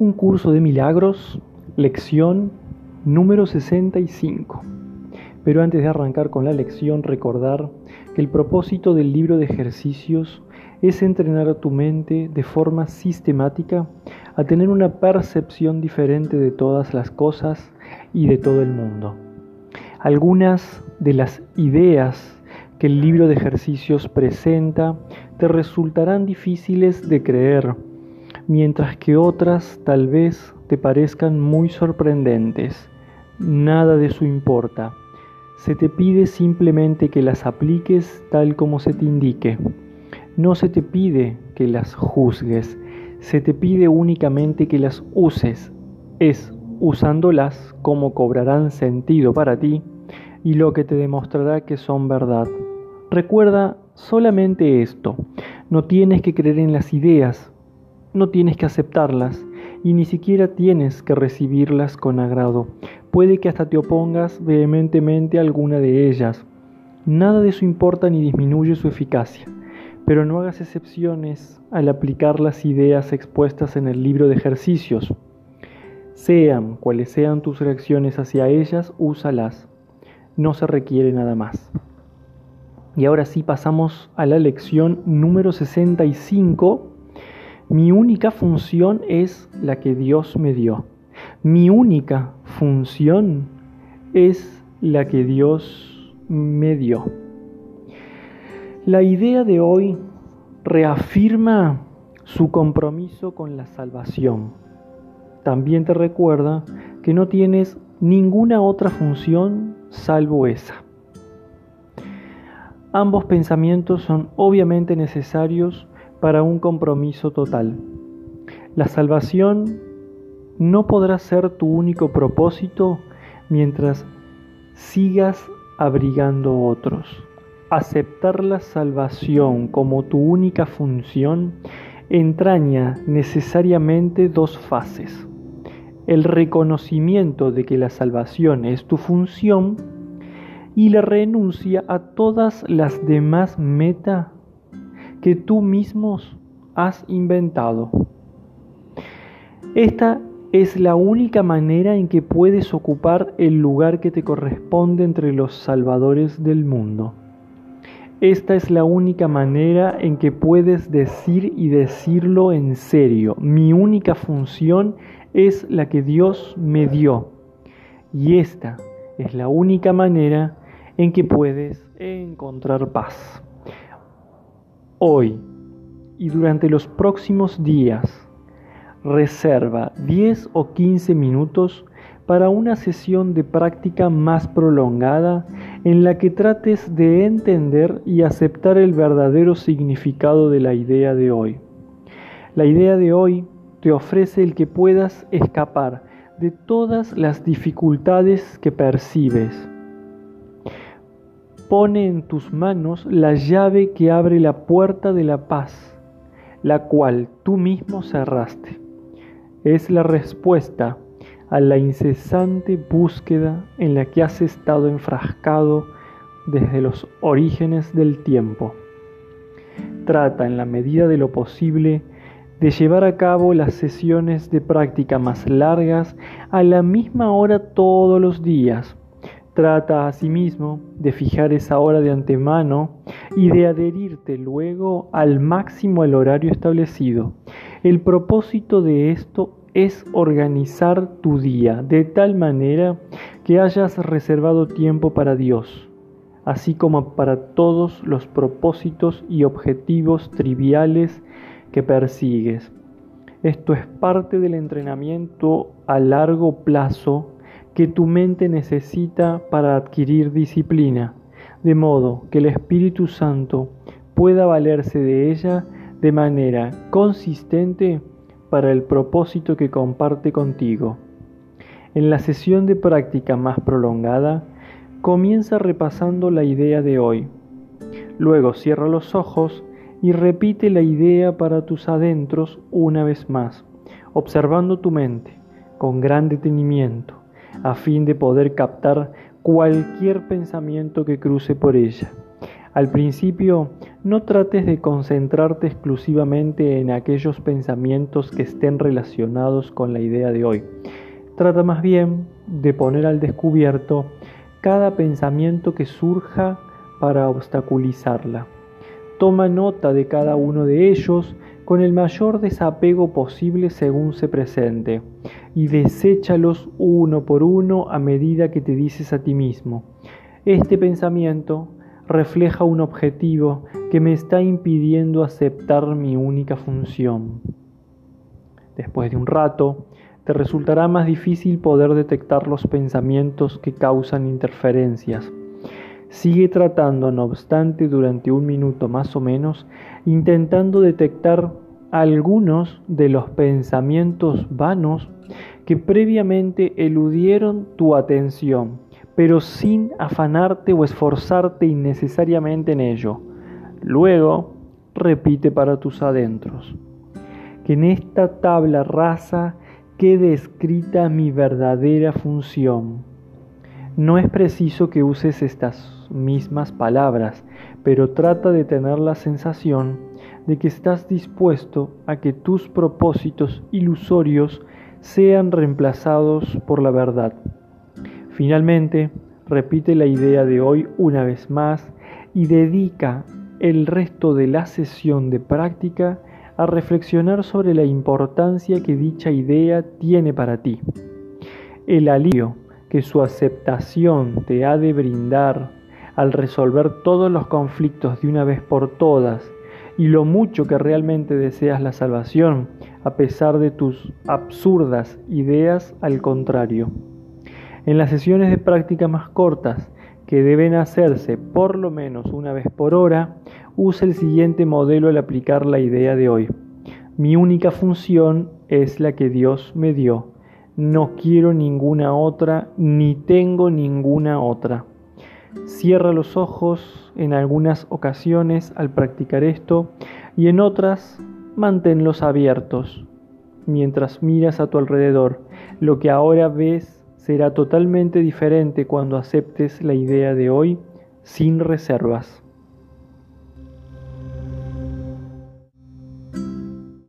Un curso de milagros, lección número 65. Pero antes de arrancar con la lección, recordar que el propósito del libro de ejercicios es entrenar a tu mente de forma sistemática a tener una percepción diferente de todas las cosas y de todo el mundo. Algunas de las ideas que el libro de ejercicios presenta te resultarán difíciles de creer mientras que otras tal vez te parezcan muy sorprendentes. Nada de eso importa. Se te pide simplemente que las apliques tal como se te indique. No se te pide que las juzgues, se te pide únicamente que las uses. Es usándolas como cobrarán sentido para ti y lo que te demostrará que son verdad. Recuerda solamente esto, no tienes que creer en las ideas, no tienes que aceptarlas y ni siquiera tienes que recibirlas con agrado. Puede que hasta te opongas vehementemente a alguna de ellas. Nada de eso importa ni disminuye su eficacia, pero no hagas excepciones al aplicar las ideas expuestas en el libro de ejercicios. Sean cuales sean tus reacciones hacia ellas, úsalas. No se requiere nada más. Y ahora sí pasamos a la lección número 65 mi única función es la que Dios me dio. Mi única función es la que Dios me dio. La idea de hoy reafirma su compromiso con la salvación. También te recuerda que no tienes ninguna otra función salvo esa. Ambos pensamientos son obviamente necesarios para un compromiso total. La salvación no podrá ser tu único propósito mientras sigas abrigando otros. Aceptar la salvación como tu única función entraña necesariamente dos fases. El reconocimiento de que la salvación es tu función y la renuncia a todas las demás metas tú mismos has inventado. Esta es la única manera en que puedes ocupar el lugar que te corresponde entre los salvadores del mundo. Esta es la única manera en que puedes decir y decirlo en serio. Mi única función es la que Dios me dio. Y esta es la única manera en que puedes encontrar paz hoy y durante los próximos días, reserva 10 o 15 minutos para una sesión de práctica más prolongada en la que trates de entender y aceptar el verdadero significado de la idea de hoy. La idea de hoy te ofrece el que puedas escapar de todas las dificultades que percibes pone en tus manos la llave que abre la puerta de la paz, la cual tú mismo cerraste. Es la respuesta a la incesante búsqueda en la que has estado enfrascado desde los orígenes del tiempo. Trata en la medida de lo posible de llevar a cabo las sesiones de práctica más largas a la misma hora todos los días Trata asimismo de fijar esa hora de antemano y de adherirte luego al máximo el horario establecido. El propósito de esto es organizar tu día de tal manera que hayas reservado tiempo para Dios, así como para todos los propósitos y objetivos triviales que persigues. Esto es parte del entrenamiento a largo plazo que tu mente necesita para adquirir disciplina, de modo que el Espíritu Santo pueda valerse de ella de manera consistente para el propósito que comparte contigo. En la sesión de práctica más prolongada, comienza repasando la idea de hoy. Luego cierra los ojos y repite la idea para tus adentros una vez más, observando tu mente con gran detenimiento a fin de poder captar cualquier pensamiento que cruce por ella. Al principio, no trates de concentrarte exclusivamente en aquellos pensamientos que estén relacionados con la idea de hoy. Trata más bien de poner al descubierto cada pensamiento que surja para obstaculizarla. Toma nota de cada uno de ellos con el mayor desapego posible según se presente y deséchalos uno por uno a medida que te dices a ti mismo. Este pensamiento refleja un objetivo que me está impidiendo aceptar mi única función. Después de un rato, te resultará más difícil poder detectar los pensamientos que causan interferencias. Sigue tratando, no obstante, durante un minuto más o menos, intentando detectar algunos de los pensamientos vanos que previamente eludieron tu atención pero sin afanarte o esforzarte innecesariamente en ello. Luego, repite para tus adentros. Que en esta tabla rasa quede escrita mi verdadera función. No es preciso que uses estas mismas palabras, pero trata de tener la sensación de que estás dispuesto a que tus propósitos ilusorios sean reemplazados por la verdad. Finalmente, repite la idea de hoy una vez más y dedica el resto de la sesión de práctica a reflexionar sobre la importancia que dicha idea tiene para ti. El alivio que su aceptación te ha de brindar al resolver todos los conflictos de una vez por todas y lo mucho que realmente deseas la salvación a pesar de tus absurdas ideas al contrario. En las sesiones de práctica más cortas, que deben hacerse por lo menos una vez por hora, usa el siguiente modelo al aplicar la idea de hoy. Mi única función es la que Dios me dio. No quiero ninguna otra, ni tengo ninguna otra. Cierra los ojos en algunas ocasiones al practicar esto y en otras manténlos abiertos mientras miras a tu alrededor. Lo que ahora ves será totalmente diferente cuando aceptes la idea de hoy sin reservas.